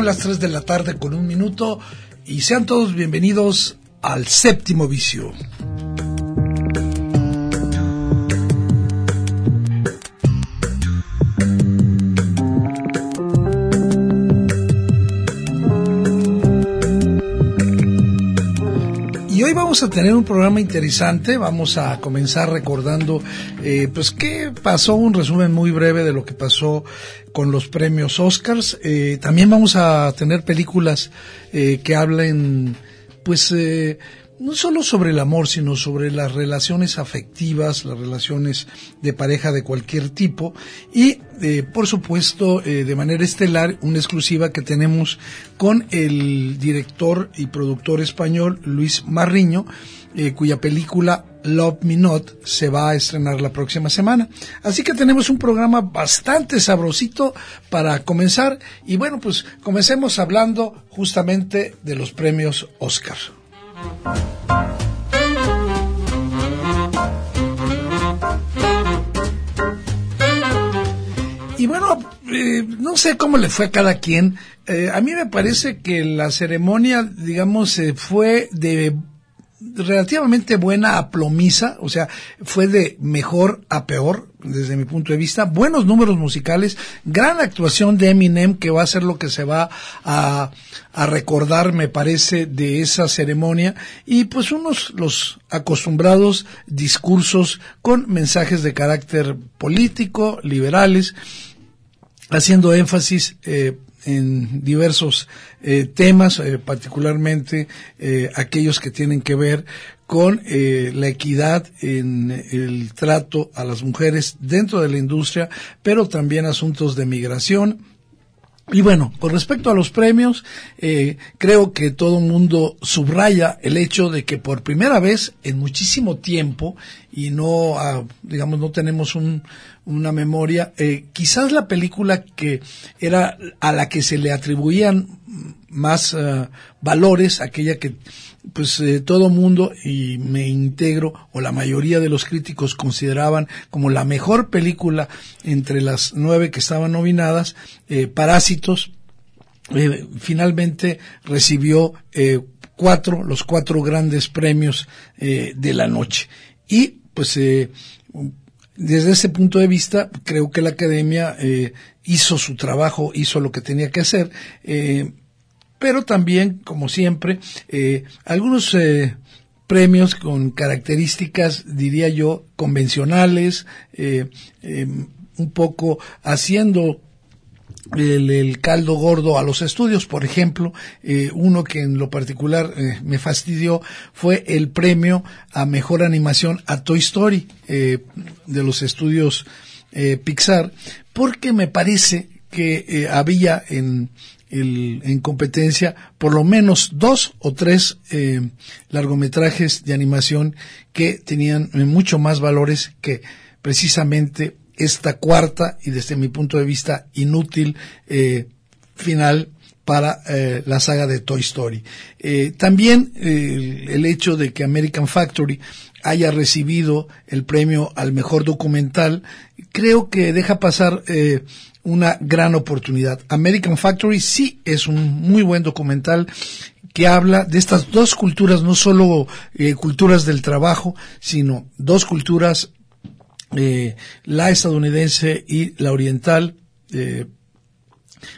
Son las 3 de la tarde con un minuto y sean todos bienvenidos al séptimo vicio. Vamos a tener un programa interesante. Vamos a comenzar recordando, eh, pues, qué pasó, un resumen muy breve de lo que pasó con los premios Oscars. Eh, también vamos a tener películas eh, que hablen, pues, eh, no solo sobre el amor, sino sobre las relaciones afectivas, las relaciones de pareja de cualquier tipo y, eh, por supuesto, eh, de manera estelar, una exclusiva que tenemos con el director y productor español Luis Marriño, eh, cuya película Love Me Not se va a estrenar la próxima semana. Así que tenemos un programa bastante sabrosito para comenzar y bueno, pues comencemos hablando justamente de los premios Oscar. Y bueno, eh, no sé cómo le fue a cada quien. Eh, a mí me parece que la ceremonia, digamos, eh, fue de relativamente buena a plomiza, o sea, fue de mejor a peor desde mi punto de vista, buenos números musicales, gran actuación de Eminem que va a ser lo que se va a, a recordar, me parece, de esa ceremonia y pues unos los acostumbrados discursos con mensajes de carácter político, liberales, haciendo énfasis eh, en diversos eh, temas, eh, particularmente eh, aquellos que tienen que ver con eh, la equidad en el trato a las mujeres dentro de la industria, pero también asuntos de migración, y bueno, con respecto a los premios, eh, creo que todo el mundo subraya el hecho de que por primera vez en muchísimo tiempo, y no, ah, digamos, no tenemos un, una memoria, eh, quizás la película que era a la que se le atribuían más uh, valores, aquella que pues eh, todo mundo y me integro o la mayoría de los críticos consideraban como la mejor película entre las nueve que estaban nominadas, eh, Parásitos, finalmente recibió cuatro, los cuatro grandes premios de la noche. Y pues eh, desde ese punto de vista, creo que la academia eh, hizo su trabajo, hizo lo que tenía que hacer. Eh, pero también, como siempre, algunos premios con características, diría yo, convencionales, un poco haciendo el, el, caldo gordo a los estudios. Por ejemplo, eh, uno que en lo particular eh, me fastidió fue el premio a mejor animación a Toy Story eh, de los estudios Pixar, porque me parece que había en el, en competencia por lo menos dos o tres eh, largometrajes de animación que tenían mucho más valores que precisamente esta cuarta y desde mi punto de vista inútil eh, final para eh, la saga de Toy Story. Eh, también el hecho de que American Factory haya recibido el premio al mejor documental, creo que deja pasar una gran oportunidad. American Factory sí es un muy buen documental que habla de estas dos culturas, no solo culturas del trabajo, sino dos culturas, eh, la estadounidense y la oriental, eh,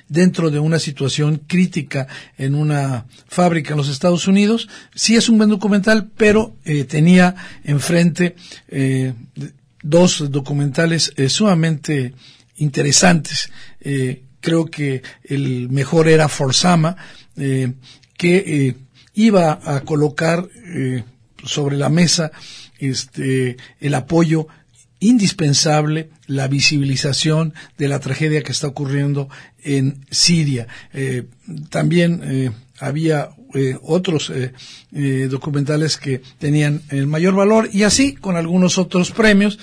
dentro de una situación crítica en una fábrica en los Estados Unidos. Sí es un buen documental, pero tenía enfrente dos documentales sumamente interesantes. creo que el mejor era Forzama, que eh, iba a colocar eh, sobre la mesa este el apoyo indispensable la visibilización de la tragedia que está ocurriendo en Siria. Eh, también había otros documentales que tenían el mayor valor y así con algunos otros premios.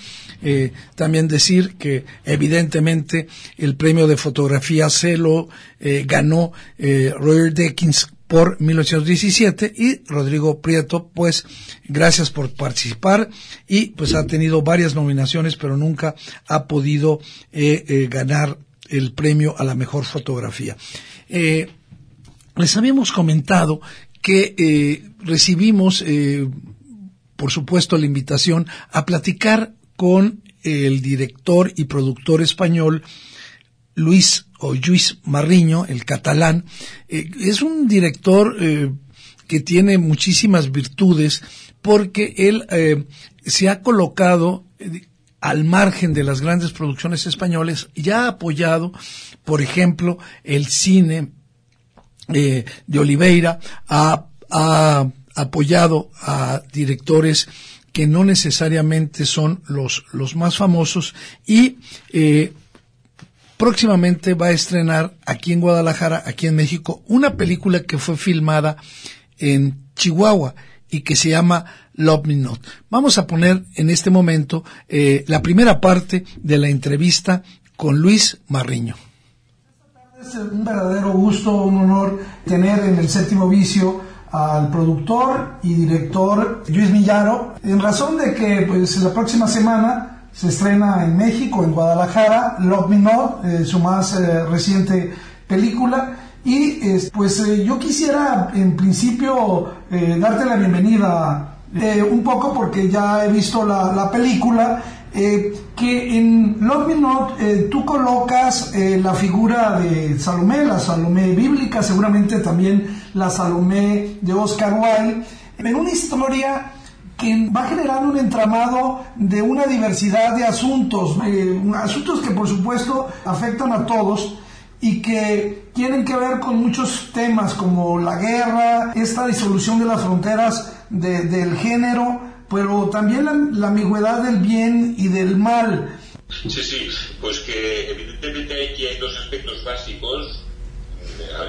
también decir que evidentemente el premio de fotografía se lo ganó Roger Deakins por 1917 y Rodrigo Prieto, pues gracias por participar y pues ha tenido varias nominaciones pero nunca ha podido eh, eh, ganar el premio a la mejor fotografía. Eh, les habíamos comentado que recibimos, por supuesto, la invitación a platicar con el director y productor español Luis o Luis Marriño, el catalán, eh, es un director eh, que tiene muchísimas virtudes porque él eh, se ha colocado al margen de las grandes producciones españoles y ha apoyado, por ejemplo, el cine de Oliveira, ha, apoyado a directores que no necesariamente son los, los más famosos y próximamente va a estrenar aquí en Guadalajara, aquí en México, una película que fue filmada en Chihuahua y que se llama Love Me Not. Vamos a poner en este momento eh, la primera parte de la entrevista con Luis Marriño. Es un verdadero gusto, un honor tener en el séptimo vicio al productor y director Luis Millaro, en razón de que pues la próxima semana se estrena en México, en Guadalajara, Love Me Not, eh, su más eh, reciente película. Y pues eh, yo quisiera en principio darte la bienvenida un poco porque ya he visto la, la película. que en Love Me Not tú colocas la figura de Salomé, la Salomé bíblica, seguramente también la Salomé de Oscar Wilde, en una historia que va generando un entramado de una diversidad de asuntos, eh, asuntos que por supuesto afectan a todos y que tienen que ver con muchos temas como la guerra, esta disolución de las fronteras del género, pero también la, la ambigüedad del bien y del mal. Sí, sí, pues que evidentemente aquí hay dos aspectos básicos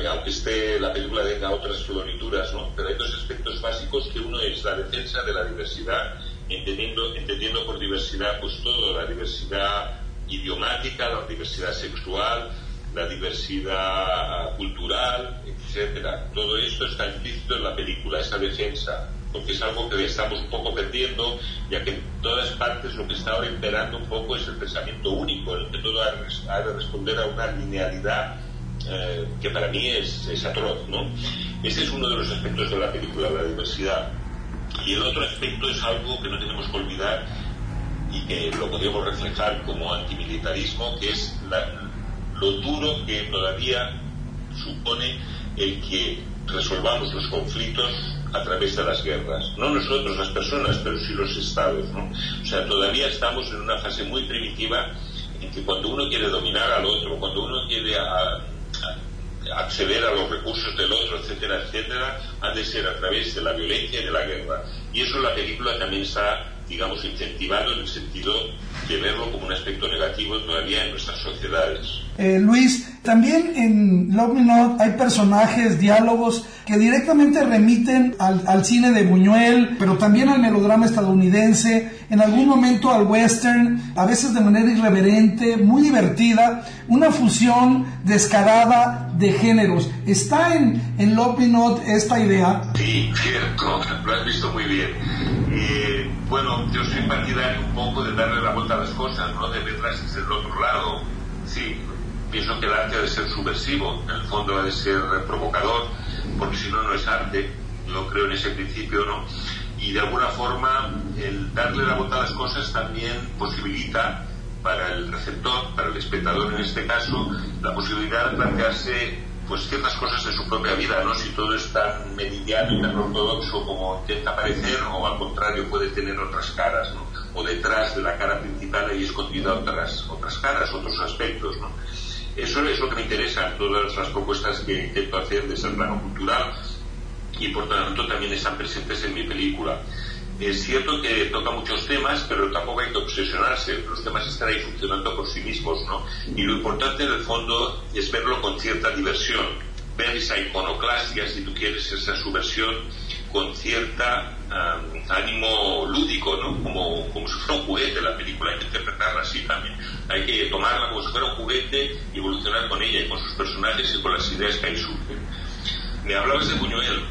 aunque esté la película tenga otras florituras, ¿no? Pero hay dos aspectos básicos que uno es la defensa de la diversidad, entendiendo, entendiendo por diversidad pues todo, la diversidad idiomática, la diversidad sexual, la diversidad cultural, etcétera. Todo esto está implícito en la película, esa defensa, porque es algo que estamos un poco perdiendo, ya que en todas partes lo que está ahora imperando un poco es el pensamiento único, el que todo ha de responder a una linealidad eh, que para mí es, es atroz, ¿no? Ese es uno de los aspectos de la película, la diversidad. Y el otro aspecto es algo que no tenemos que olvidar y que lo podríamos reflejar como antimilitarismo, que es lo duro que todavía supone el que resolvamos los conflictos a través de las guerras. No nosotros, las personas, pero sí los estados. ¿no? O sea, todavía estamos en una fase muy primitiva en que cuando uno quiere dominar al otro, cuando uno quiere a, acceder a los recursos del otro, etcétera, etcétera, ha de ser a través de la violencia y de la guerra. Y eso la película también está, digamos, incentivando en el sentido de verlo como un aspecto negativo todavía en nuestras sociedades. Eh, Luis, también en Love Me Not hay personajes, diálogos que directamente remiten al, al, cine de Buñuel, pero también al melodrama estadounidense, en algún momento al western, a veces de manera irreverente, muy divertida, una fusión descarada de géneros. ¿Está en, en Love Me Not esta idea? Sí, cierto, lo has visto muy bien. Eh, bueno, yo soy partidario un poco de darle la vuelta a las cosas, ¿no? De verlas desde el otro lado. Sí, pienso que el arte ha de ser subversivo, en el fondo ha de ser provocador, porque si no, no es arte. No creo en ese principio, ¿no? Y de alguna forma, el darle la vuelta a las cosas también posibilita para el receptor, para el espectador en este caso, la posibilidad de plantearse pues ciertas cosas de su propia vida, ¿no? Si todo es tan meridiano y tan ortodoxo como intenta parecer, o al contrario puede tener otras caras, ¿no? O detrás de la cara principal hay escondida otras, otras caras, otros aspectos, ¿no? Eso es lo que me interesa en todas las propuestas que intento hacer desde el plano cultural y por tanto también están presentes en mi película. Es cierto que toca muchos temas, pero tampoco hay que obsesionarse. Los temas están ahí funcionando por sí mismos, ¿no? Y lo importante en el fondo es verlo con cierta diversión, ver esa iconoclasia, si tú quieres, esa subversión con cierta ánimo lúdico, ¿no? Como, como si fuera un juguete la película, hay que interpretarla así también. Hay que tomarla como si fuera un juguete y evolucionar con ella y con sus personajes y con las ideas que ahí surgen. Me hablabas de Buñuel,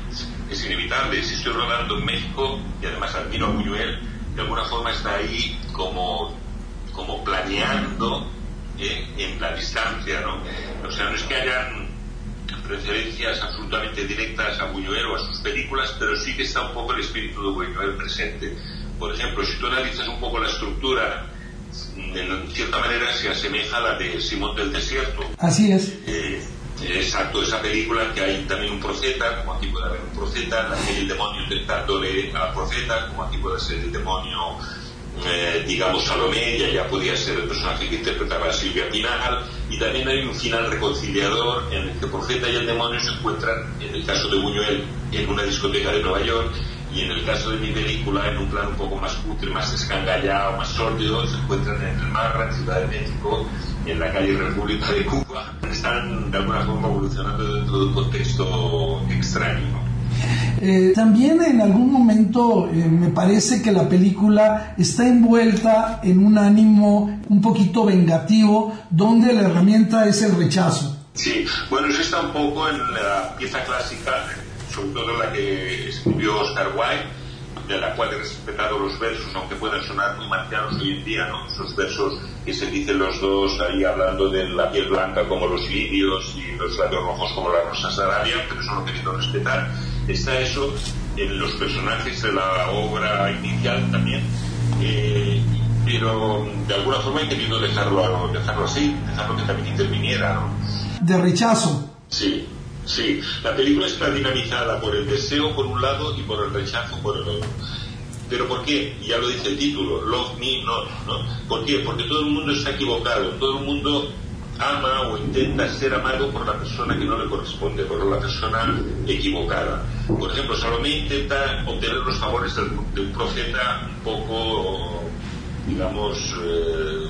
es inevitable, si estoy rodando en México y además admiro a Buñuel, de alguna forma está ahí como, como planeando ¿eh? en la distancia, ¿no? O sea, no es que hayan referencias absolutamente directas a Buñuel o a sus películas, pero sí que está un poco el espíritu de Buñuel presente. Por ejemplo, si tú analizas un poco la estructura, en cierta manera se asemeja a la de Simón del Desierto. Así es. Eh, exacto, esa película que hay también un profeta, como aquí puede haber un profeta, el demonio intentándole al profeta, como aquí puede ser el demonio eh, digamos, Salomé, ella ya podía ser el personaje que interpretaba Silvia Pinal, y también hay un final reconciliador en el que el profeta y el demonio se encuentran, en el caso de Buñuel, en una discoteca de Nueva York, y en el caso de mi película, en un plan un poco más cutre, más escangallado, más sórdido, se encuentran en el Marra, en Ciudad de México, en la calle República de Cuba. Están de alguna forma evolucionando dentro de un contexto extraño. Eh, también en algún momento eh, me parece que la película está envuelta en un ánimo un poquito vengativo, donde la herramienta es el rechazo. Sí, bueno, eso está un poco en la pieza clásica, sobre todo la que escribió Oscar Wilde, de la cual he respetado los versos, aunque puedan sonar muy marcianos hoy en día, ¿no? Esos versos que se dicen los dos ahí hablando de la piel blanca como los lirios y los labios rojos como las rosas de Arabia, pero eso lo he querido respetar está eso en los personajes de la obra inicial también, eh, pero de alguna forma he querido dejarlo, dejarlo así, dejarlo que también interviniera. ¿no? De rechazo. Sí, sí. La película está dinamizada por el deseo por un lado y por el rechazo por el otro. ¿Pero por qué? Ya lo dice el título, Love Me Not, ¿no? ¿Por qué? Porque todo el mundo está equivocado, todo el mundo ama o intenta ser amado por la persona que no le corresponde, por la persona equivocada. Por ejemplo, Salomé intenta obtener los favores de un profeta un poco, digamos, eh,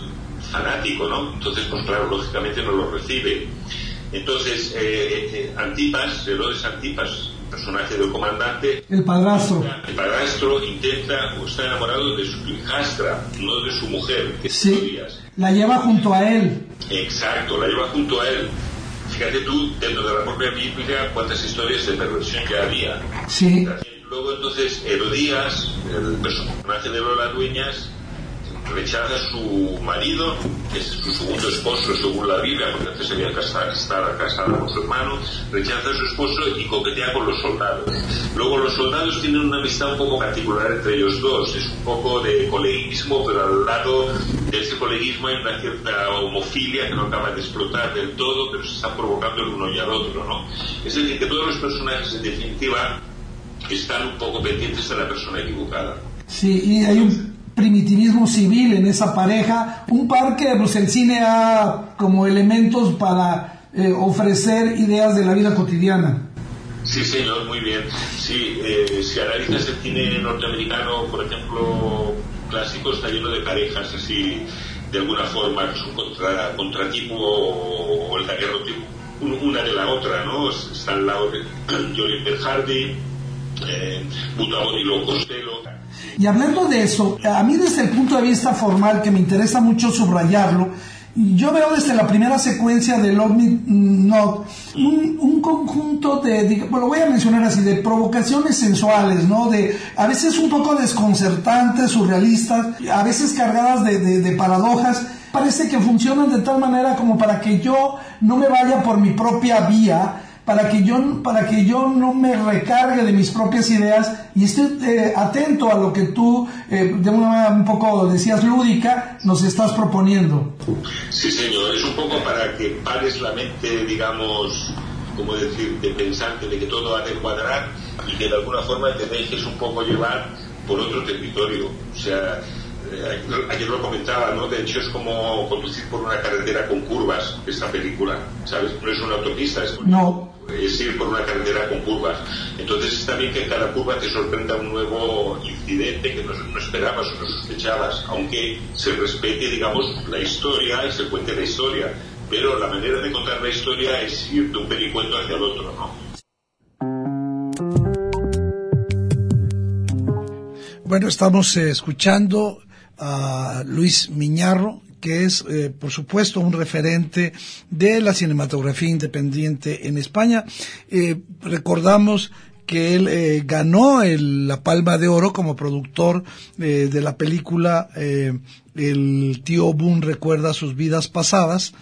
fanático, ¿no? Entonces, pues claro, lógicamente no lo recibe. Entonces, eh, eh, Antipas, Herodes Antipas, personaje del comandante. El padrastro. El padrastro intenta o está enamorado de su hijastra, no de su mujer, que sí. La lleva junto a él. Exacto, la lleva junto a él. Fíjate tú, dentro de la propia Biblia, cuántas historias de perversión que había. Sí. Luego entonces Herodías, el personaje de Lola Dueñas, rechaza a su marido, que es su segundo esposo según la Biblia, porque antes había casado, estaba casada con su hermano, rechaza a su esposo y coquetea con los soldados. Luego los soldados tienen una amistad un poco particular entre ellos dos, es un poco de coleguismo, pero al lado de ese coleguismo hay una cierta homofilia que no acaba de explotar del todo, pero se está provocando el uno y al otro, ¿no? Es decir, que todos los personajes en definitiva están un poco pendientes de la persona equivocada. Sí, y hay un primitivismo civil en esa pareja, un par que pues, el cine ha como elementos para eh, ofrecer ideas de la vida cotidiana. Sí, señor, muy bien. Sí, eh, si analizas el cine norteamericano, por ejemplo, clásico, está lleno de parejas así, de alguna forma, que son contra, contratipo o, el daguerrotipo una de la otra, ¿no? Está al lado de Jolie Hardy, eh, y Lo Costello. Y hablando de eso, a mí desde el punto de vista formal, que me interesa mucho subrayarlo, yo veo desde la primera secuencia de Love Me Not un, conjunto de, bueno, voy a mencionar así, de provocaciones sensuales, ¿no? De, a veces un poco desconcertantes, surrealistas, a veces cargadas de, de paradojas, parece que funcionan de tal manera como para que yo no me vaya por mi propia vía, para que yo, para que yo no me recargue de mis propias ideas y esté eh, atento a lo que tú, eh, de una manera un poco, decías, lúdica, nos estás proponiendo. Sí, señor, es un poco para que pares la mente, digamos, como decir, de pensarte de que todo va a cuadrar y que de alguna forma te dejes un poco llevar por otro territorio. O sea, eh, ayer lo comentaba, ¿no? De hecho es como conducir por una carretera con curvas, esta película, ¿sabes? No es una autopista, es, no. es ir por una carretera con curvas. Entonces está bien que en cada curva te sorprenda un nuevo incidente que no, no esperabas o no sospechabas, aunque se respete, digamos, la historia y se cuente la historia. Pero la manera de contar la historia es ir de un pericuento hacia el otro, ¿no? Bueno, estamos eh, escuchando a Luis Miñarro, que es, eh, por supuesto, un referente de la cinematografía independiente en España. Eh, recordamos que él eh, ganó el, la Palma de Oro como productor de la película El tío Boone recuerda sus vidas pasadas.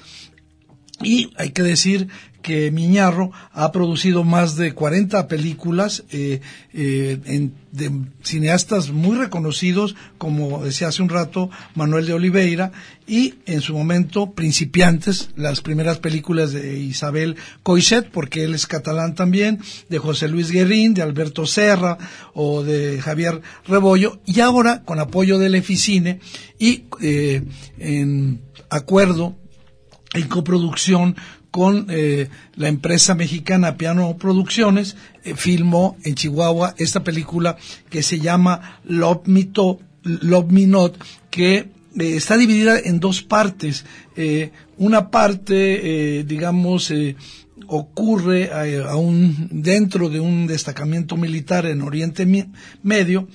Y hay que decir que Miñarro ha producido más de 40 películas eh, eh, de cineastas muy reconocidos, como decía hace un rato Manuel de Oliveira, y en su momento principiantes, las primeras películas de Isabel Coixet, porque él es catalán también, de José Luis Guerrín, de Alberto Serra o de Javier Rebollo, y ahora con apoyo del Eficine y eh, en acuerdo en coproducción con eh, la empresa mexicana Piano Producciones, eh, filmó en Chihuahua esta película que se llama Love Me, to, Love Me Not, que eh, está dividida en dos partes. una parte, digamos, ocurre a, dentro de un destacamento militar en Oriente Medio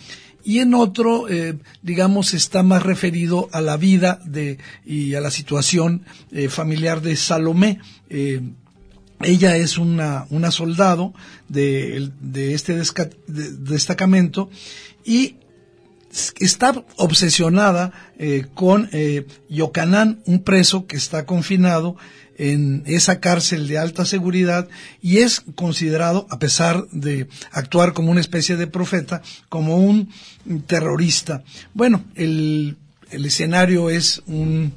y en otro, eh, digamos, está más referido a la vida de, y a la situación eh, familiar de Salomé. Eh, ella es una, una soldado de, de este de, destacamento y está obsesionada eh, con Yocanán, un preso que está confinado en esa cárcel de alta seguridad y es considerado, a pesar de actuar como una especie de profeta, como un terrorista. Bueno, el, el escenario es un,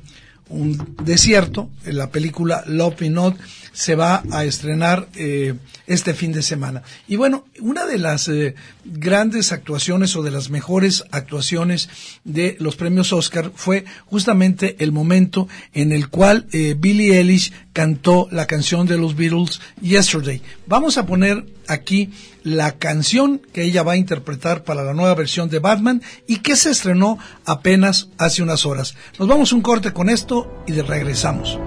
un desierto, la película Love Me Not se va a estrenar eh, este fin de semana. Y bueno, una de las eh, grandes actuaciones o de las mejores actuaciones de los premios Oscar fue justamente el momento en el cual eh, Billie Eilish cantó la canción de los Beatles Yesterday. Vamos a poner aquí la canción que ella va a interpretar para la nueva versión de Batman y que se estrenó apenas hace unas horas. Nos vamos un corte con esto y regresamos.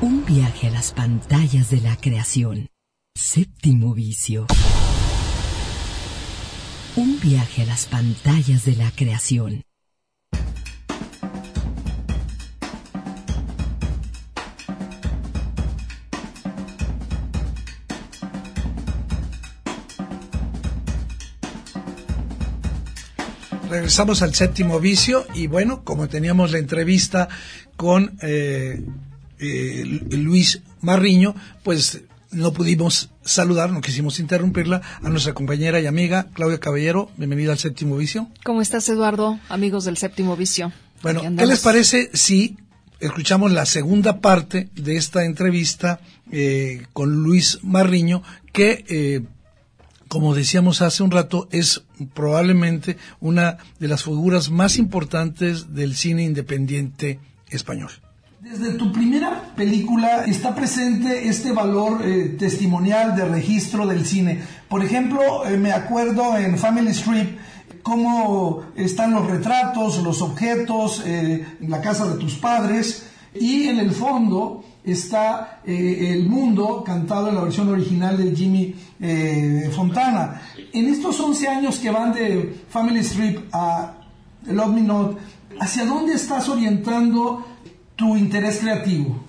Un viaje a las pantallas de la creación. Séptimo vicio. Un viaje a las pantallas de la creación. Regresamos al séptimo vicio y bueno, como teníamos la entrevista con eh, eh, Luis Marriño, pues no pudimos saludar, no quisimos interrumpirla, a nuestra compañera y amiga Claudia Caballero. Bienvenida al séptimo vicio. ¿Cómo estás, Eduardo? Amigos del séptimo vicio. Bueno, ¿qué les parece si escuchamos la segunda parte de esta entrevista eh, con Luis Marriño, que eh, como decíamos hace un rato, es probablemente una de las figuras más importantes del cine independiente español. Desde tu primera película está presente este valor eh, testimonial de registro del cine. Por ejemplo, eh, me acuerdo en Family Strip cómo están los retratos, los objetos, eh, la casa de tus padres y en el fondo está eh, El Mundo, cantado en la versión original de Jimmy eh, Fontana. En estos 11 años que van de Family Strip a Love Me Not, ¿hacia dónde estás orientando tu interés creativo?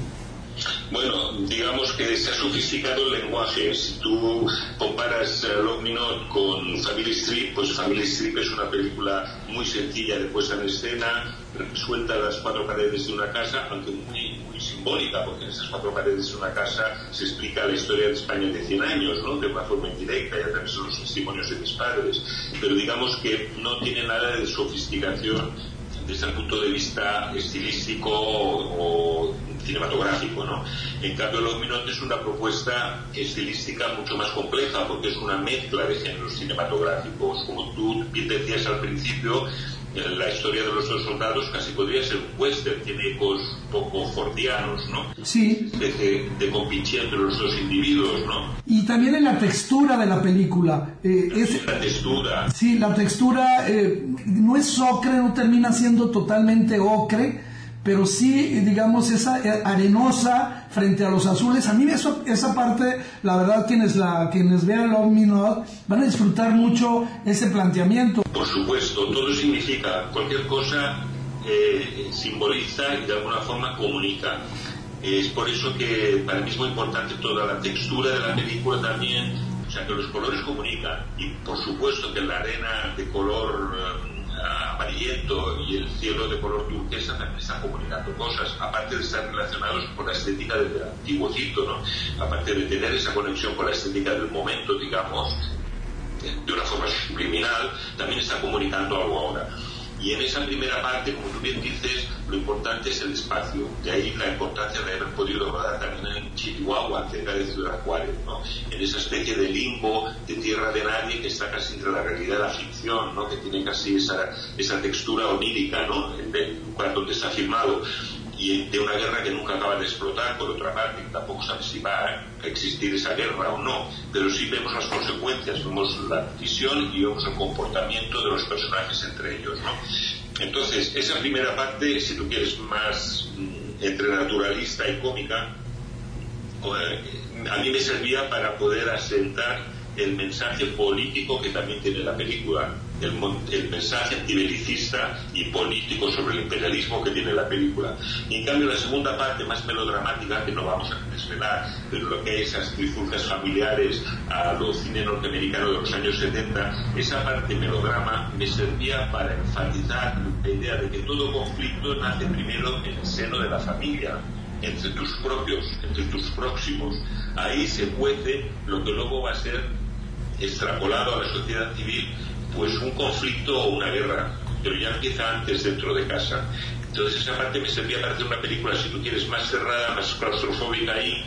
Bueno, digamos que se ha sofisticado el lenguaje. Si tú comparas uh, Love Me Not con Family Strip, pues Family Strip es una película muy sencilla de puesta en escena, suelta las cuatro paredes de una casa, aunque muy, muy simbólica, porque en esas cuatro paredes de una casa se explica la historia de España de 100 años, ¿no? de una forma indirecta, y a través de los testimonios de mis padres. Pero digamos que no tiene nada de sofisticación desde el punto de vista estilístico o, cinematográfico, ¿no? En cambio, Los Minotes es una propuesta estilística mucho más compleja porque es una mezcla de géneros cinematográficos. Como tú bien decías al principio, la historia de los dos soldados casi podría ser un western, tiene ecos poco fordianos, ¿no? Sí. De, de compinche entre los dos individuos, ¿no? Y también en la textura de la película. Eh, es, La textura. sí, la textura eh, no es ocre, no termina siendo totalmente ocre, pero sí, digamos, esa eh, arenosa frente a los azules. A mí eso, esa parte, la verdad, quienes, la, quienes vean Love Me Not van a disfrutar mucho ese planteamiento. Por supuesto, todo significa, cualquier cosa eh, simboliza y de alguna forma comunica. Es por eso que para mí es muy importante toda la textura de la película también, o sea que los colores comunican y por supuesto que la arena de color eh, amarillento y el cielo de color turquesa también están comunicando cosas, aparte de estar relacionados con la estética del antiguo cito, ¿no? aparte de tener esa conexión con la estética del momento, digamos, de una forma subliminal, también está comunicando algo ahora. Y en esa primera parte, como tú bien dices, lo importante es el espacio. De ahí la importancia de haber podido rodar también en Chihuahua, cerca de Ciudad Juárez, ¿no? En esa especie de limbo, de tierra de nadie que está casi entre la realidad y la ficción, ¿no? Que tiene casi esa, esa textura onírica, ¿no? Lugar donde está filmado y de una guerra que nunca acaba de explotar, por otra parte, tampoco sabe si va a existir esa guerra o no, pero sí vemos las consecuencias, vemos la visión y vemos el comportamiento de los personajes entre ellos, ¿no? Entonces, esa primera parte, si tú quieres más mm, entre naturalista y cómica, eh, a mí me servía para poder asentar el mensaje político que también tiene la película, el, el mensaje antibelicista y político sobre el imperialismo que tiene la película. Y en cambio la segunda parte, más melodramática, que no vamos a desvelar, pero lo que hay esas trifulcas familiares a los cine norteamericano de los años 70, esa parte melodrama me servía para enfatizar la idea de que todo conflicto nace primero en el seno de la familia, entre tus propios, entre tus próximos. Ahí se cuece lo que luego va a ser extrapolado a la sociedad civil, pues un conflicto o una guerra, pero ya empieza antes dentro de casa. Entonces esa parte me servía para hacer una película, si tú quieres, más cerrada, más claustrofóbica ahí,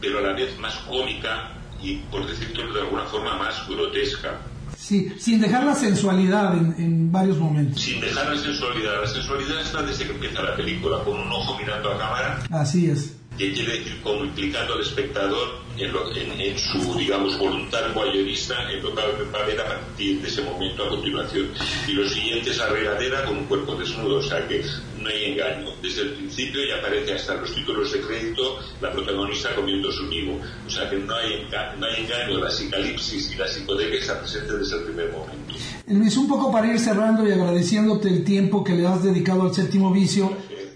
pero a la vez más cómica y, por decirlo de alguna forma, más grotesca. Sí, sin dejar la sensualidad en, en varios momentos. Sin dejar la sensualidad. La sensualidad está desde que empieza la película, con un ojo mirando a cámara Así es. Que quiere decir como implicando al espectador en, lo- en- en su, digamos, voluntad voyeurista en lo que va a ver a partir de ese momento a continuación. Y lo siguiente es la regadera con un cuerpo desnudo, o sea que no hay engaño. Desde el principio ya aparece hasta los títulos de crédito la protagonista comiendo su nivo. O sea que no hay, enga- no hay engaño, la psicalipsis y la psicodelia está presente desde el primer momento. Luis, un poco para ir cerrando y agradeciéndote el tiempo que le has dedicado al séptimo vicio,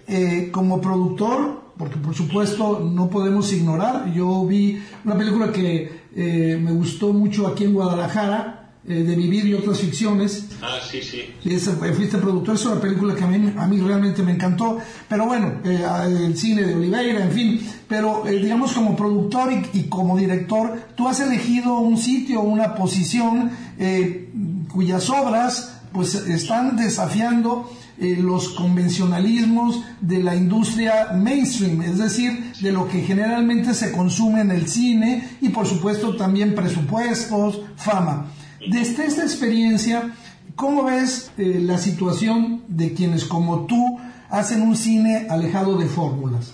eh, como productor, porque por supuesto no podemos ignorar, yo vi una película que eh, me gustó mucho aquí en Guadalajara, eh, de Vivir y otras ficciones, Ah, sí, sí. es, eh, fuiste productor, es una película que a mí, a mí realmente me encantó, pero bueno, eh, el cine de Oliveira, en fin, pero digamos como productor y, y como director, tú has elegido un sitio, una posición eh, cuyas obras pues están desafiando eh, los convencionalismos de la industria mainstream, es decir, de lo que generalmente se consume en el cine y por supuesto también presupuestos, fama. Desde esta experiencia, ¿cómo ves eh, la situación de quienes como tú hacen un cine alejado de fórmulas?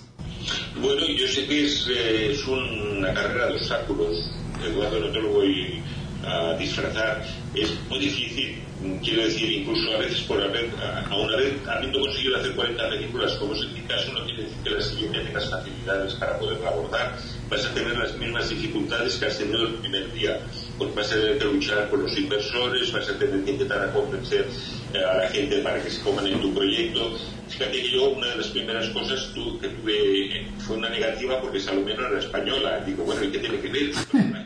Bueno, yo sé que es, eh, una carrera de obstáculos, Eduardo, no te lo voy a disfrazar. Es muy difícil, quiero decir, incluso a veces por haber, a, una vez, habiendo conseguido hacer 40 películas, como es mi caso, no quiere decir que la siguiente tengas facilidades para poderla abordar. Vas a tener las mismas dificultades que has tenido el primer día. pues vas a tener que luchar con los inversores, vas a tener que intentar convencer eh, a la gente para que se coman en tu proyecto. Fíjate que yo una de las primeras cosas que tuve fue una negativa porque Salomé no era española. Digo, bueno, ¿y qué tiene que ver?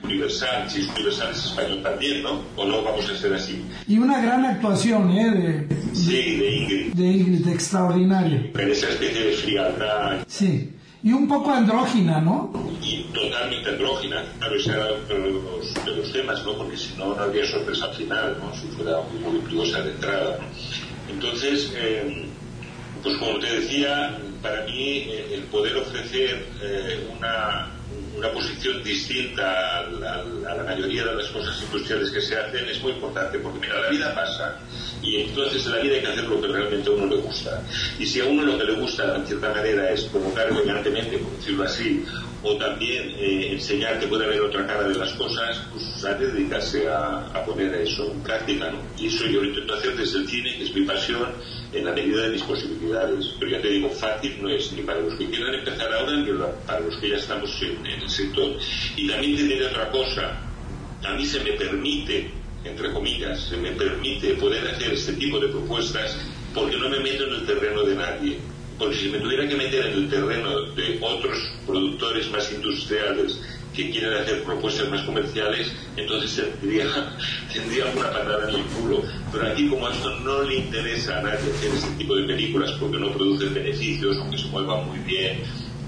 Universal, si es Universal es español también, ¿no? ¿O no vamos a ser así? Y una gran actuación, ¿eh? De, sí, de Ingrid. De Ingrid, extraordinaria. En esa especie de frialdad. Sí y un poco andrógina, ¿no? Y totalmente andrógina, claro, ese era uno de los, temas, ¿no? Porque si no, no habría sorpresa al final, ¿no? Si fuera muy voluptuosa de entrada. Entonces, eh, pues como te decía, para mí eh, el poder ofrecer eh, una, una posición distinta a la, mayoría de las cosas industriales que se hacen es muy importante, porque mira, la vida pasa y entonces en la vida hay que hacer lo que realmente a uno le gusta. Y si a uno lo que le gusta, en cierta manera, es provocar elegantemente, por decirlo así, o también eh, enseñar que puede haber otra cara de las cosas, pues hay que dedicarse a, a poner eso en práctica, ¿no? Y eso yo lo intento hacer desde el cine, que es mi pasión, en la medida de mis posibilidades. Pero ya te digo, fácil no es ni para los que quieran empezar ahora ni para los que ya estamos en, en el sector. Y también te diré otra cosa. A mí se me permite entre comillas, se me permite poder hacer este tipo de propuestas porque no me meto en el terreno de nadie. Porque si me tuviera que meter en el terreno de otros productores más industriales que quieren hacer propuestas más comerciales, entonces tendría, tendría una patada en el culo. Pero aquí como esto no le interesa a nadie hacer este tipo de películas porque no producen beneficios, aunque se muevan muy bien,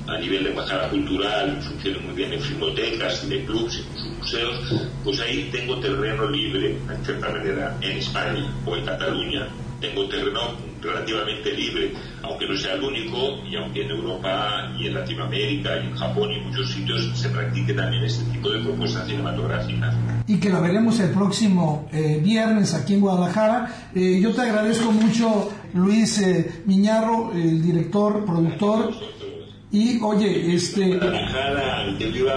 a nivel de embajada cultural, funciona muy bien en filmotecas, cineclubs, incluso museos, pues ahí tengo terreno libre, en cierta manera, en España o en Cataluña. Tengo terreno relativamente libre, aunque no sea el único, y aunque en Europa y en Latinoamérica y en Japón y muchos sitios se practique también este tipo de propuestas cinematográficas. Y que la veremos el próximo eh, viernes aquí en Guadalajara. Eh, yo te agradezco mucho, Luis eh, Miñarro, el director, productor. Y oye, este.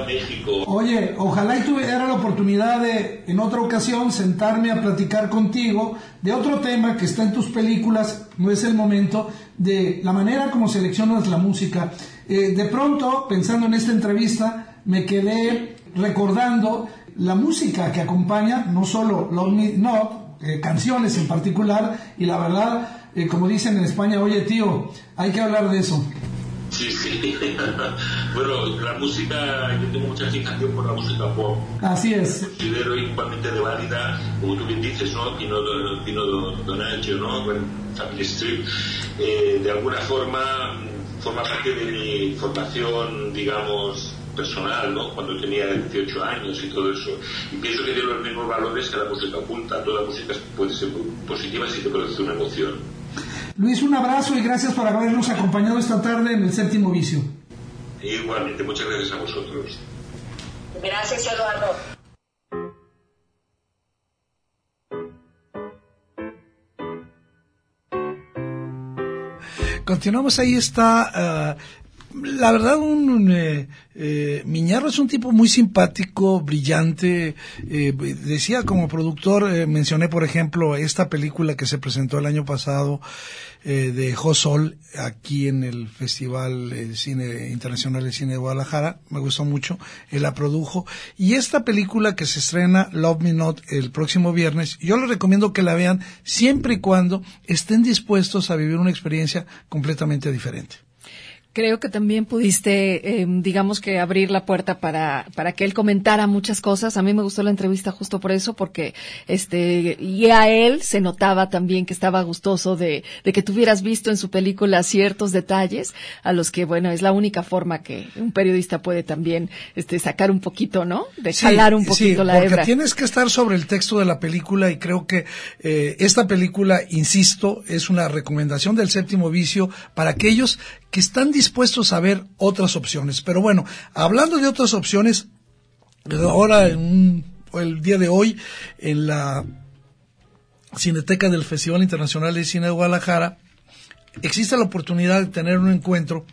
México. Oye, ojalá y tuviera la oportunidad de, en otra ocasión, sentarme a platicar contigo de otro tema que está en tus películas, no es el momento, de la manera como seleccionas la música. Eh, de pronto, pensando en esta entrevista, me quedé recordando la música que acompaña, no solo no, eh, canciones en particular, y la verdad, eh, como dicen en España, oye tío, hay que hablar de eso. Sí, sí. bueno, la música, yo tengo mucha fijación por la música pop. Así es. Considero igualmente de válida, como tú bien dices, ¿no? Pino, Pino Donaggio, ¿no? Bueno, Family Street. Eh, de alguna forma, forma parte de mi formación, digamos, personal, ¿no? Cuando tenía 18 años y todo eso. Y pienso que tiene los mismos valores que la música oculta. Toda música puede ser positiva si te produce una emoción. Luis, un abrazo y gracias por habernos acompañado esta tarde en el séptimo vicio. Igualmente, muchas gracias a vosotros. Gracias, Eduardo. Continuamos, ahí está uh, la verdad, un, eh, eh, Miñarro es un tipo muy simpático, brillante. Eh, decía como productor, eh, mencioné por ejemplo esta película que se presentó el año pasado de Josol aquí en el Festival Cine Internacional de Cine de Guadalajara. Me gustó mucho. Él la produjo. Y esta película que se estrena, Love Me Not, el próximo viernes, yo les recomiendo que la vean siempre y cuando estén dispuestos a vivir una experiencia completamente diferente. Creo que también pudiste, eh, digamos que abrir la puerta para, para que él comentara muchas cosas. A mí me gustó la entrevista justo por eso, porque este, y a él se notaba también que estaba gustoso de, de que tuvieras visto en su película ciertos detalles a los que, bueno, es la única forma que un periodista puede también, este, sacar un poquito, ¿no? De jalar un poquito sí, la porque hebra. tienes que estar sobre el texto de la película y creo que, eh, esta película, insisto, es una recomendación del séptimo vicio para aquellos que están dispuestos a ver otras opciones. Pero bueno, hablando de otras opciones, ahora en el día de hoy en la Cineteca del Festival Internacional de Cine de Guadalajara existe la oportunidad de tener un encuentro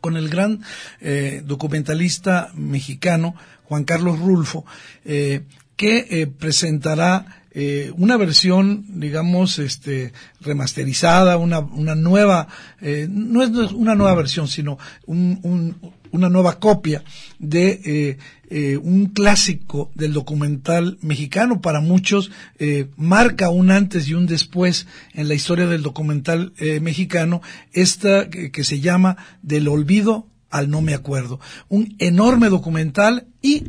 con el gran eh, documentalista mexicano Juan Carlos Rulfo, eh, que eh, presentará eh, una versión, digamos, este, remasterizada, una, una nueva, eh, no es una nueva versión, sino un, una nueva copia de eh, eh, un clásico del documental mexicano. Para muchos marca un antes y un después en la historia del documental mexicano, esta que se llama Del olvido al no me acuerdo. Un enorme documental y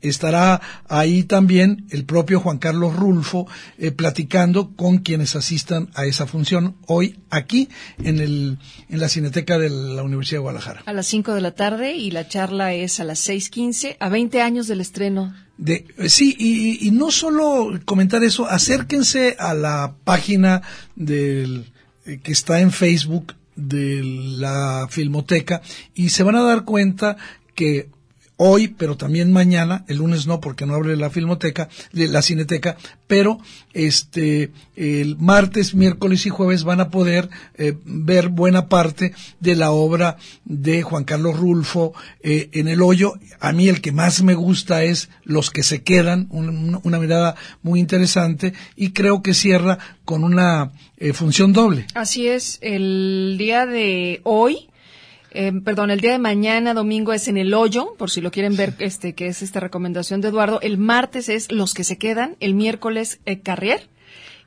estará ahí también el propio Juan Carlos Rulfo eh, platicando con quienes asistan a esa función hoy aquí en, el, en la Cineteca de la Universidad de Guadalajara. A las 5 de la tarde y la charla es a las 6.15, a 20 años del estreno. De, eh, sí, y, y, no solo comentar eso, acérquense a la página del, eh, que está en Facebook de la Filmoteca y se van a dar cuenta que hoy, pero también mañana, el lunes no porque no abre la filmoteca, la cineteca, pero este el martes, miércoles y jueves van a poder eh, ver buena parte de la obra de Juan Carlos Rulfo eh, en el hoyo. A mí el que más me gusta es Los que se quedan, una mirada muy interesante y creo que cierra con una eh, función doble. Así es, el día de hoy eh, perdón, el día de mañana, domingo, es en el hoyo, por si lo quieren ver, este, que es esta recomendación de Eduardo. El martes es Los que se quedan, el miércoles eh, Carrier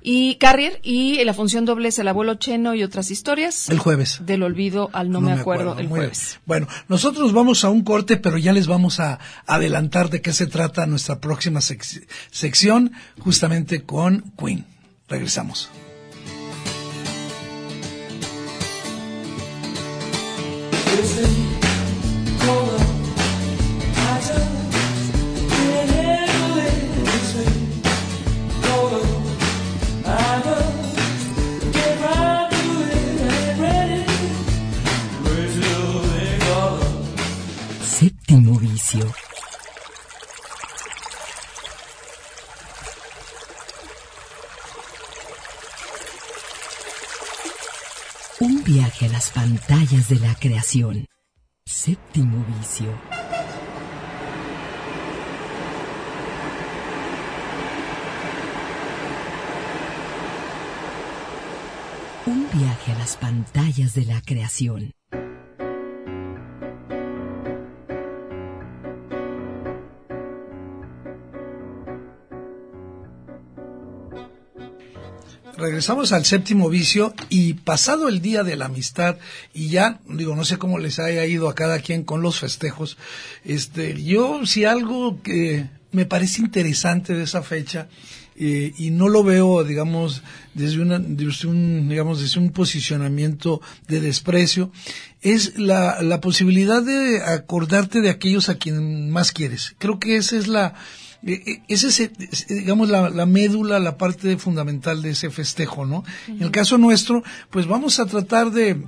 y Carrier y la función doble es El abuelo Cheno y otras historias. El jueves. Del olvido al no, me, acuerdo, el jueves. Bueno, nosotros vamos a un corte, pero ya les vamos a adelantar de qué se trata nuestra próxima sección, justamente con Queen. Regresamos. Pantallas de la creación. Séptimo vicio. Un viaje a las pantallas de la creación. Regresamos al séptimo vicio y pasado el día de la amistad y ya digo no sé cómo les haya ido a cada quien con los festejos este yo si algo que me parece interesante de esa fecha eh, y no lo veo digamos desde una desde un digamos desde un posicionamiento de desprecio es la, la posibilidad de acordarte de aquellos a quien más quieres. Creo que esa es la eh, eh, ese es, eh, digamos, la, médula, la parte fundamental de ese festejo, ¿no? En el caso nuestro, pues vamos a tratar de,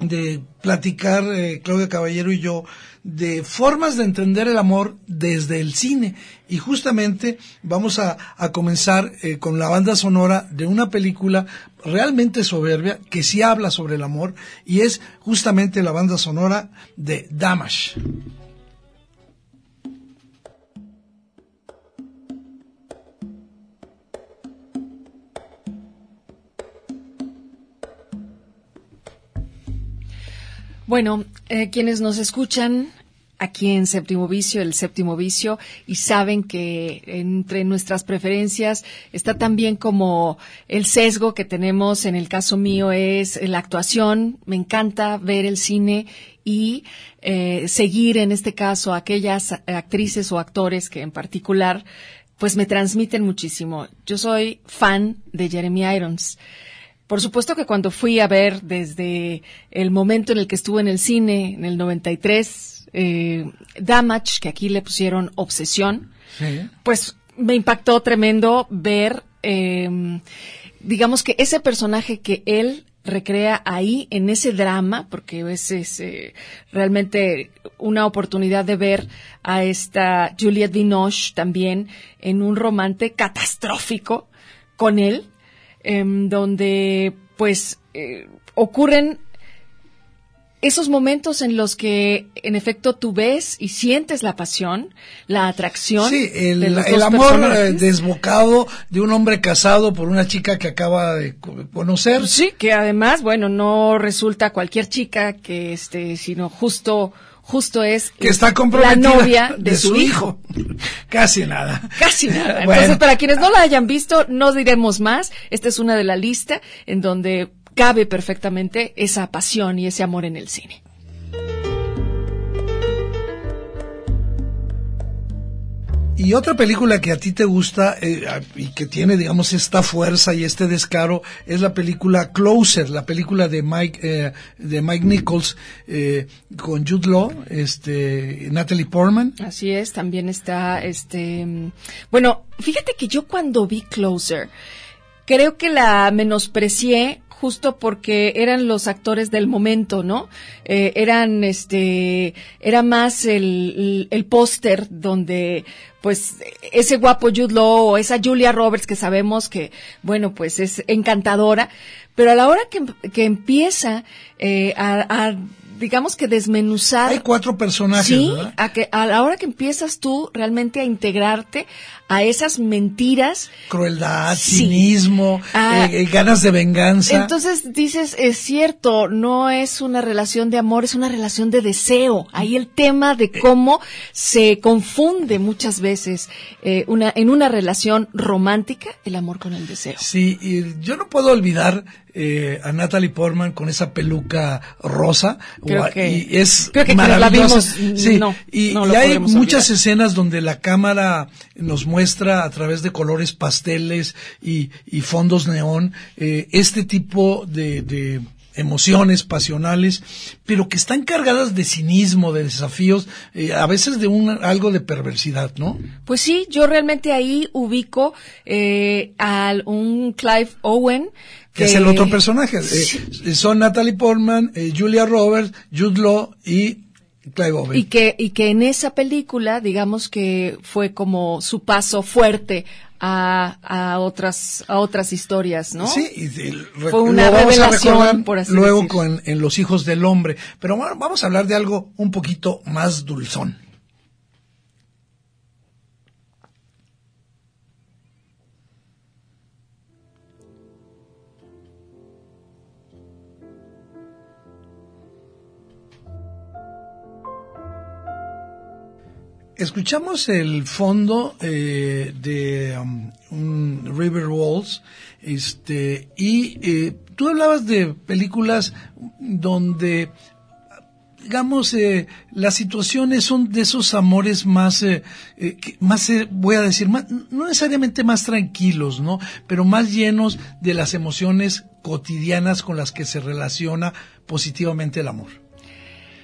de platicar, Claudia Caballero y yo, de formas de entender el amor desde el cine. Y justamente vamos a, a comenzar con la banda sonora de una película realmente soberbia que sí habla sobre el amor y es justamente la banda sonora de Damash. Bueno, eh, quienes nos escuchan aquí en Séptimo Vicio, el Séptimo Vicio, y saben que entre nuestras preferencias está también como el sesgo que tenemos, en el caso mío, es la actuación. Me encanta ver el cine y eh, seguir, en este caso, aquellas actrices o actores que en particular, pues me transmiten muchísimo. Yo soy fan de Jeremy Irons. Por supuesto que cuando fui a ver desde el momento en el que estuvo en el cine, en el 93, eh, Damage, que aquí le pusieron Obsesión, pues me impactó tremendo ver, em, digamos que ese personaje que él recrea ahí en ese drama, porque es, es eh, realmente una oportunidad de ver a esta Juliette Binoche también en un romance catastrófico con él, donde pues eh, ocurren esos momentos en los que en efecto tú ves y sientes la pasión, la atracción. Sí, el, de los el dos amor eh, personajes. desbocado de un hombre casado por una chica que acaba de co- conocer. Sí, que además, bueno, no resulta cualquier chica que este, sino justo, justo es que está la comprometida novia de, su, hijo. Casi nada. Casi nada. Bueno. Entonces, para quienes no la hayan visto, no diremos más. Esta es una de la lista en donde cabe perfectamente esa pasión y ese amor en el cine. Y otra película que a ti te gusta eh, y que tiene, digamos, esta fuerza y este descaro es la película Closer, la película de Mike eh, de Mike Nichols eh, con Jude Law, este Natalie Portman. Así es, también está este bueno, fíjate que yo cuando vi Closer creo que la menosprecié justo porque eran los actores del momento, ¿no? Eh, eran, este, era más el, el, el póster donde, pues, ese guapo Jude Law o esa Julia Roberts que sabemos que, bueno, pues es encantadora, pero a la hora que, que empieza eh, a, a, digamos que desmenuzar Hay cuatro personajes, Sí, ¿verdad? a, que, a la hora que empiezas tú realmente a integrarte a esas mentiras. Crueldad, Sí. cinismo, Ah. eh, eh, ganas de venganza. Entonces dices, es cierto, no es una relación de amor, es una relación de deseo. Ahí el tema de cómo se confunde muchas veces eh, una, en una relación romántica el amor con el deseo. Sí, y yo no puedo olvidar eh, a Natalie Portman con esa peluca rosa. Creo Gua- que- y es creo que quienes la maravillosa. vimos, sí, no, y, no y lo hay muchas olvidar. escenas donde la cámara nos muestra a través de colores pasteles y, y fondos neón eh, este tipo de, de emociones pasionales, pero que están cargadas de cinismo, de desafíos, eh, a veces de un algo de perversidad, ¿no? Pues sí, yo realmente ahí ubico eh, a un Clive Owen. que es el otro personaje. Eh, son Natalie Portman, Julia Roberts, Jude Law y Clive Owen. Y que, y que en esa película, digamos que fue como su paso fuerte a, a otras, a otras historias, ¿no? Sí, y Fue una revelación, por así luego decir. con en Los Hijos del Hombre. Pero bueno, vamos a hablar de algo un poquito más dulzón. Escuchamos el fondo eh, de um, un River Walls, este, y eh, tú hablabas de películas donde, digamos, eh, las situaciones son de esos amores más, eh, eh, más, eh, voy a decir, más, no necesariamente más tranquilos, ¿no? Pero más llenos de las emociones cotidianas con las que se relaciona positivamente el amor.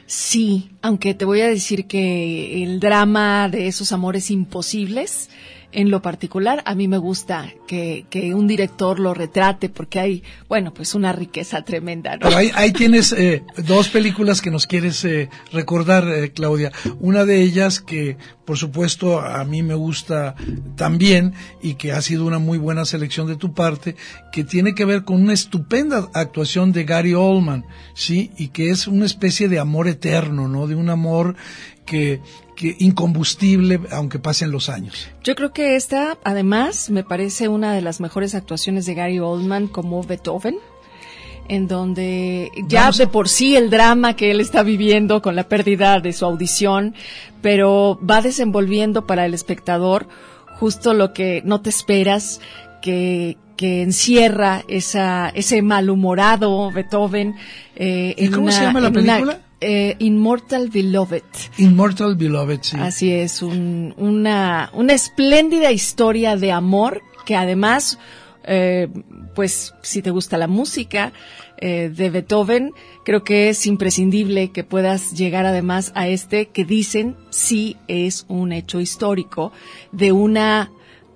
Sí, aunque te voy a decir que el drama de esos amores imposibles, en lo particular, a mí me gusta que, que un director lo retrate porque hay, bueno, pues una riqueza tremenda, ¿no? Pero ahí, ahí tienes eh, dos películas que nos quieres eh, recordar, eh, Claudia. Una de ellas que, por supuesto, a mí me gusta también y que ha sido una muy buena selección de tu parte, que tiene que ver con una estupenda actuación de Gary Oldman, ¿sí? Y que es una especie de amor eterno, ¿no? De un amor que, que incombustible aunque pasen los años. Yo creo que esta, además, me parece una de las mejores actuaciones de Gary Oldman como Beethoven, en donde ya Vamos de por sí el drama que él está viviendo con la pérdida de su audición, pero va desenvolviendo para el espectador justo lo que no te esperas, que, que encierra esa, ese malhumorado Beethoven. eh, ¿Y en cómo se llama la una, película? eh, Immortal Beloved. Immortal Beloved, sí. Así es, un- una, una espléndida historia de amor que además, eh, pues si te gusta la música eh, de Beethoven, creo que es imprescindible que puedas llegar además a este que dicen sí es un hecho histórico de una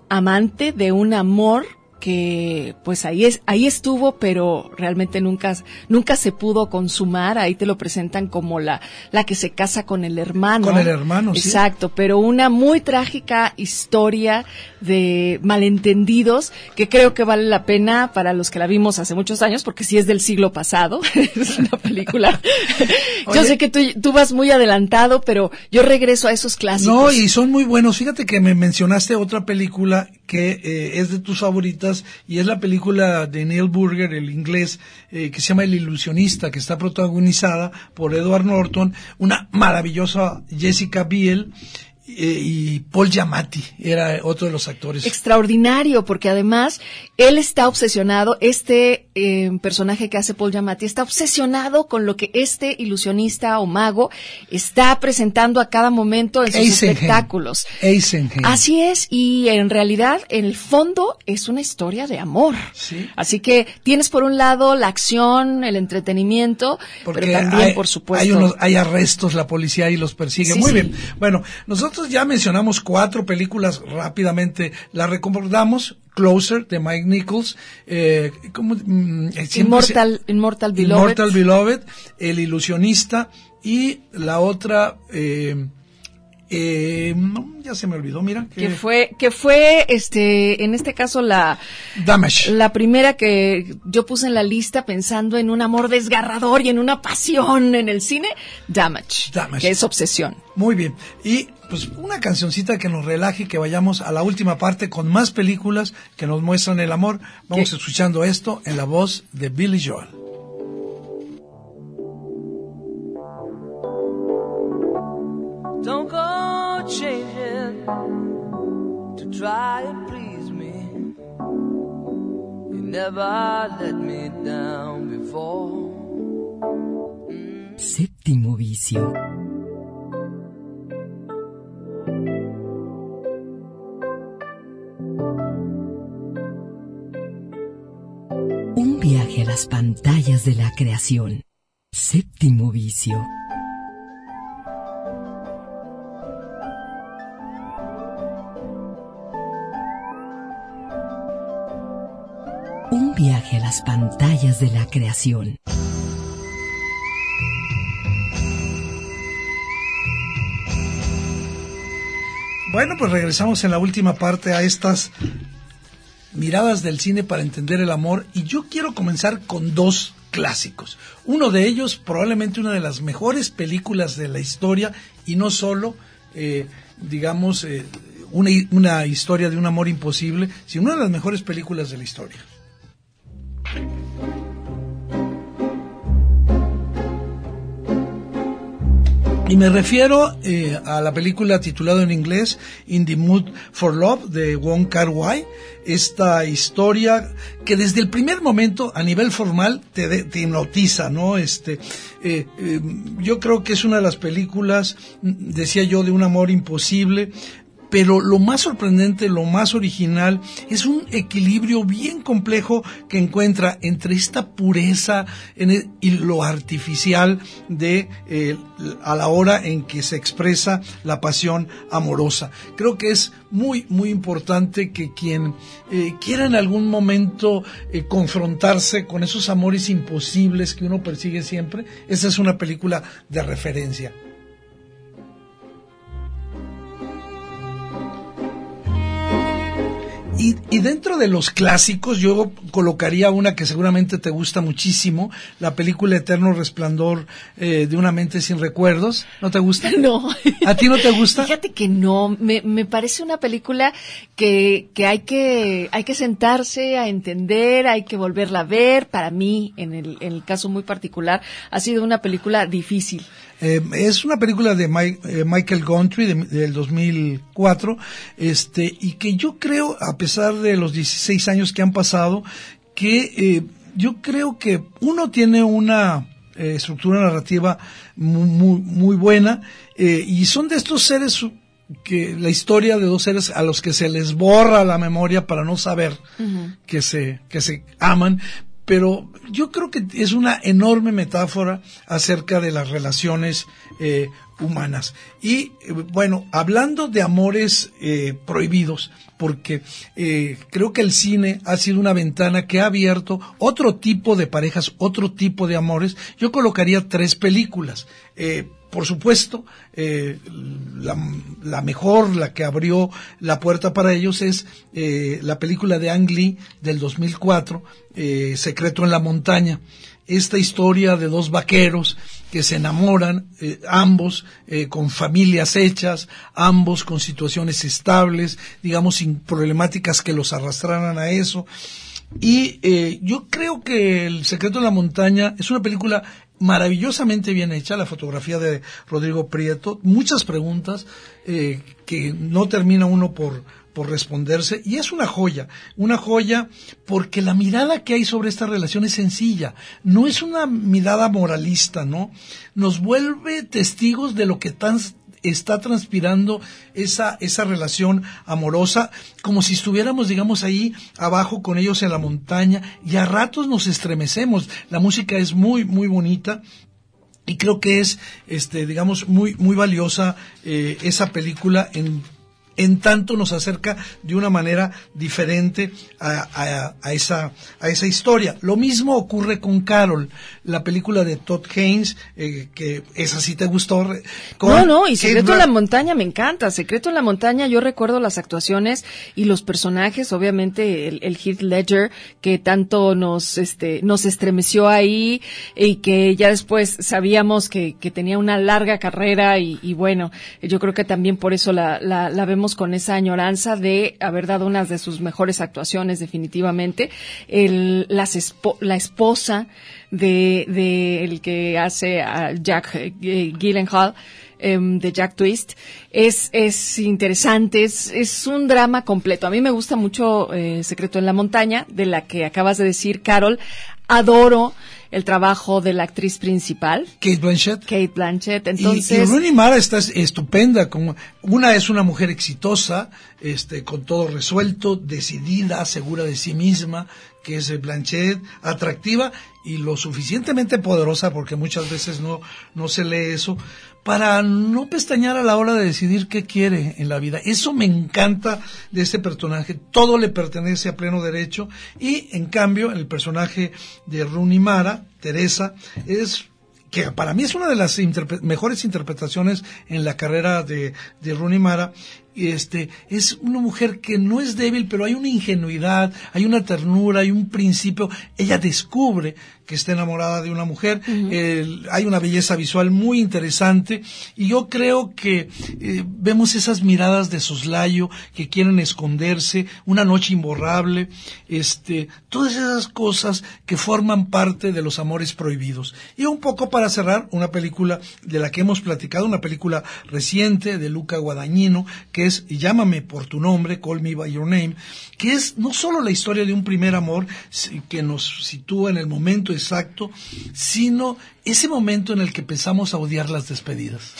amante, de un amor que pues ahí es ahí estuvo pero realmente nunca nunca se pudo consumar. Ahí te lo presentan como la la que se casa con el hermano. Con el hermano exacto pero una muy trágica historia de malentendidos que creo que vale la pena para los que la vimos hace muchos años porque sí es del siglo pasado es una película. Yo sé que tú, tú vas muy adelantado pero yo regreso a esos clásicos. No y son muy buenos. Fíjate que me mencionaste otra película que eh, es de tus favoritas y es la película de Neil Burger, el inglés, eh, que se llama El ilusionista, que está protagonizada por Edward Norton, una maravillosa Jessica Biel eh, y Paul Giamatti era otro de los actores. Extraordinario, porque además él está obsesionado, este eh, personaje que hace Paul Giamatti está obsesionado con lo que este ilusionista o mago está presentando a cada momento en sus espectáculos. Así es, y en realidad, en el fondo, es una historia de amor. Así que tienes por un lado la acción, el entretenimiento, pero también, por supuesto. Hay, unos, hay arrestos, la policía y los persigue. Muy bien. Bueno, nosotros ya mencionamos cuatro películas rápidamente. La recordamos. Closer de Mike Nichols, eh, mm, eh Immortal Beloved. Immortal Beloved, El Ilusionista y la otra eh, eh, ya se me olvidó, mira. Que... fue, que fue, este, en este caso la... Damage. La primera que yo puse en la lista pensando en un amor desgarrador y en una pasión en el cine. Damage. Damage. Que es obsesión. Muy bien. Y pues una cancioncita que nos relaje, que vayamos a la última parte con más películas que nos muestran el amor. Vamos escuchando esto en la voz de Billy Joel. Don't go changing to try and please me. You never let me down before. Séptimo vicio. Un viaje a las pantallas de la creación. Séptimo vicio. Un viaje a las pantallas de la creación. Bueno, pues regresamos en la última parte a estas miradas del cine para entender el amor y yo quiero comenzar con dos clásicos. Uno de ellos, probablemente una de las mejores películas de la historia y no solo, eh, digamos, eh, una, una historia de un amor imposible, sino una de las mejores películas de la historia. Y me refiero eh, a la película titulada en inglés In the Mood for Love de Wong Kar Wai. Esta historia que desde el primer momento a nivel formal te, te hipnotiza, ¿no? Este, eh, eh, yo creo que es una de las películas, decía yo, de un amor imposible, pero lo más sorprendente, lo más original, es un equilibrio bien complejo que encuentra entre esta pureza y lo artificial de eh, a la hora en que se expresa la pasión amorosa. Creo que es muy, muy importante que quien eh, quiera en algún momento eh, confrontarse con esos amores imposibles que uno persigue siempre, esa es una película de referencia. Y, dentro de los clásicos yo colocaría una que seguramente te gusta muchísimo, la película Eterno Resplandor eh, de una mente sin recuerdos. ¿No te gusta? No. ¿A ti no te gusta? Fíjate que no, me, me parece una película que, que, hay que hay que sentarse a entender, hay que volverla a ver. Para mí, en el, en el caso muy particular, ha sido una película difícil. Eh, es una película de eh, Michael Gontry del 2004, este, y que yo creo, a pesar de los 16 años que han pasado, que eh, yo creo que uno tiene una estructura narrativa muy, muy, buena, y son de estos seres que la historia de dos seres a los que se les borra la memoria para no saber que se que se aman pero yo creo que es una enorme metáfora acerca de las relaciones eh, humanas. Y eh, bueno, hablando de amores eh, prohibidos, porque creo que el cine ha sido una ventana que ha abierto otro tipo de parejas, otro tipo de amores, yo colocaría tres películas por supuesto, eh, la, mejor, la que abrió la puerta para ellos es eh, la película de Ang Lee del 2004, eh, Secreto en la Montaña. Esta historia de dos vaqueros que se enamoran, ambos con familias hechas, ambos con situaciones estables, digamos, sin problemáticas que los arrastraran a eso. Y yo creo que El secreto en la montaña es una película maravillosamente bien hecha, la fotografía de Rodrigo Prieto, muchas preguntas eh, que no termina uno por, por responderse, y es una joya, una joya porque la mirada que hay sobre esta relación es sencilla, no es una mirada moralista, ¿no? Nos vuelve testigos de lo que tan, está transpirando esa, esa relación amorosa, como si estuviéramos, digamos, ahí abajo con ellos en la montaña, y a ratos nos estremecemos. La música es muy, muy bonita, y creo que es, este, digamos, muy, muy valiosa eh, esa película en en tanto nos acerca de una manera diferente a, esa, a esa historia. Lo mismo ocurre con Carol, la película de Todd Haynes, eh, que esa sí te gustó. no, no, y Secreto en la Montaña me encanta. Secreto en la Montaña, yo recuerdo las actuaciones y los personajes, obviamente el, el Heath Ledger, que tanto nos, este, nos estremeció ahí y que ya después sabíamos que, que tenía una larga carrera y, y, bueno, yo creo que también por eso la, la, la vemos con esa añoranza de haber dado una de sus mejores actuaciones definitivamente. El, la esposa de, de, el que hace a Jack eh, Gyllenhaal, em, de Jack Twist. Es, es interesante, es, es un drama completo. A mí me gusta mucho eh, Secreto en la Montaña, de la que acabas de decir, Carol. Adoro el trabajo de la actriz principal. Kate Blanchett. Kate Blanchett. Entonces. Y, y Rooney Mara está estupenda. Como, una es una mujer exitosa, este, con todo resuelto, decidida, segura de sí misma, que es Blanchett, atractiva y lo suficientemente poderosa, porque muchas veces no, no se lee eso, para no pestañear a la hora de decidir qué quiere en la vida. Eso me encanta de este personaje. Todo le pertenece a pleno derecho y, en cambio, el personaje de Rooney Mara, Teresa, es que para mí es una de las mejores interpretaciones en la carrera de, de Rooney Mara, este, es una mujer que no es débil, pero hay una ingenuidad, hay una ternura, hay un principio. Ella descubre que está enamorada de una mujer, hay una belleza visual muy interesante y yo creo que eh, vemos esas miradas de soslayo que quieren esconderse, una noche imborrable, este, todas esas cosas que forman parte de los amores prohibidos. Y un poco para cerrar, una película de la que hemos platicado, una película reciente de Luca Guadagnino, que es Llámame por tu nombre, Call Me By Your Name, que es no solo la historia de un primer amor que nos sitúa en el momento exacto, sino ese momento en el que empezamos a odiar las despedidas.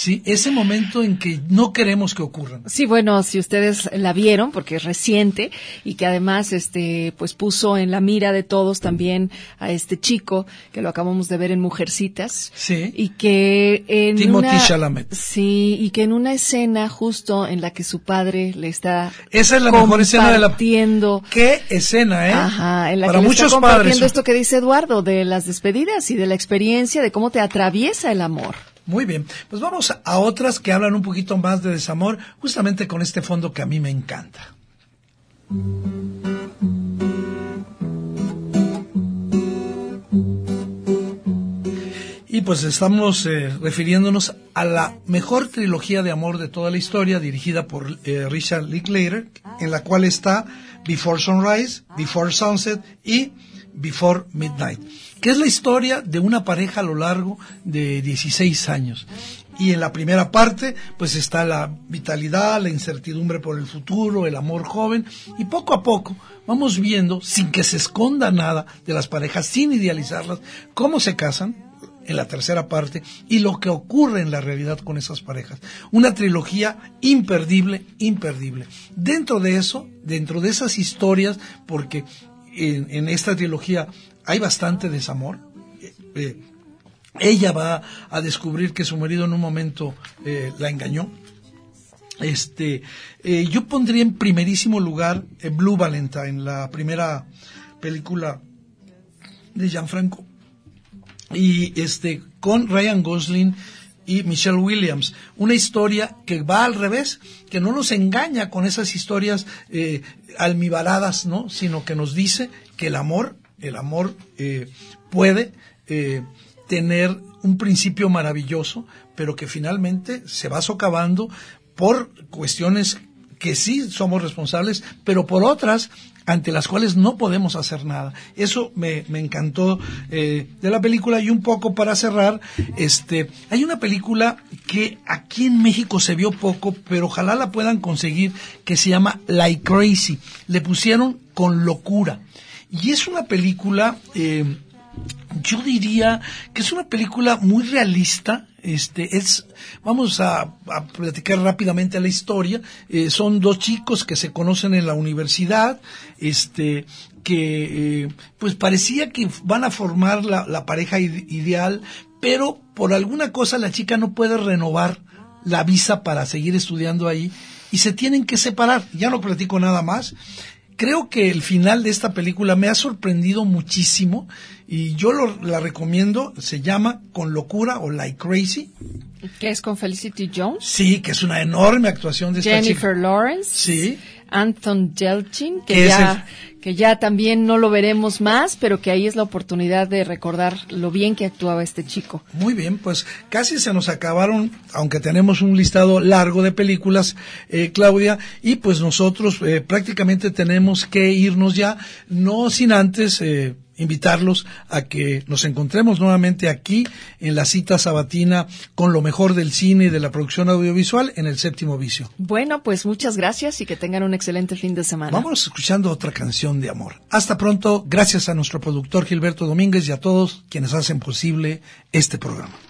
Sí, ese momento en que no queremos que ocurran. Sí, bueno, si ustedes la vieron, porque es reciente y que además, este, pues puso en la mira de todos también a este chico que lo acabamos de ver en Mujercitas. Sí. Y que en Timothy una, Chalamet. Sí, y que en una escena justo en la que su padre le está esa es la mejor escena de la compartiendo. qué escena, ¿eh? Ajá, en la Para que le muchos está compartiendo padres. esto que dice Eduardo de las despedidas y de la experiencia de cómo te atraviesa el amor. Muy bien, pues vamos a otras que hablan un poquito más de desamor, justamente con este fondo que a mí me encanta. Y pues estamos eh, refiriéndonos a la mejor trilogía de amor de toda la historia, dirigida por eh, Richard Linklater, en la cual está Before Sunrise, Before Sunset y Before Midnight, que es la historia de una pareja a lo largo de 16 años. Y en la primera parte, pues está la vitalidad, la incertidumbre por el futuro, el amor joven, y poco a poco vamos viendo, sin que se esconda nada de las parejas, sin idealizarlas, cómo se casan, en la tercera parte y lo que ocurre en la realidad con esas parejas. Una trilogía imperdible, imperdible. Dentro de eso, dentro de esas historias, porque en, esta trilogía hay bastante desamor. Eh, ella va a descubrir que su marido en un momento eh, la engañó. Este, eh, yo pondría en primerísimo lugar Blue Valentine, la primera película de Gianfranco. Y este, con Ryan Gosling y Michelle Williams. Una historia que va al revés, que no nos engaña con esas historias eh, almibaradas, ¿no? Sino que nos dice que el amor, el amor eh, puede eh, tener un principio maravilloso, pero que finalmente se va socavando por cuestiones que sí somos responsables, pero por otras ante las cuales no podemos hacer nada. Eso me, encantó eh, de la película y un poco para cerrar, este, hay una película que aquí en México se vio poco, pero ojalá la puedan conseguir, que se llama Like Crazy. Le pusieron con locura. Y es una película, eh, yo diría que es una película muy realista, este es vamos a, platicar rápidamente la historia eh, son dos chicos que se conocen en la universidad este que eh, pues parecía que van a formar la, pareja ideal pero por alguna cosa la chica no puede renovar la visa para seguir estudiando ahí y se tienen que separar. Ya no platico nada más creo que el final de esta película me ha sorprendido muchísimo y yo la recomiendo. Se llama Con Locura o Like Crazy. Que es con Felicity Jones. Sí, que es una enorme actuación de Jennifer esta chica. Lawrence. Sí. Anton Yelchin, que ya, que ya también no lo veremos más, pero que ahí es la oportunidad de recordar lo bien que actuaba este chico. Muy bien, pues casi se nos acabaron, aunque tenemos un listado largo de películas, eh, Claudia, y pues nosotros eh, prácticamente tenemos que irnos ya, no sin antes eh, invitarlos a que nos encontremos nuevamente aquí en la cita sabatina con lo mejor del cine y de la producción audiovisual en el séptimo vicio. Bueno, pues muchas gracias y que tengan un excelente fin de semana. Vamos escuchando otra canción de amor. Hasta pronto, gracias a nuestro productor Gilberto Domínguez y a todos quienes hacen posible este programa.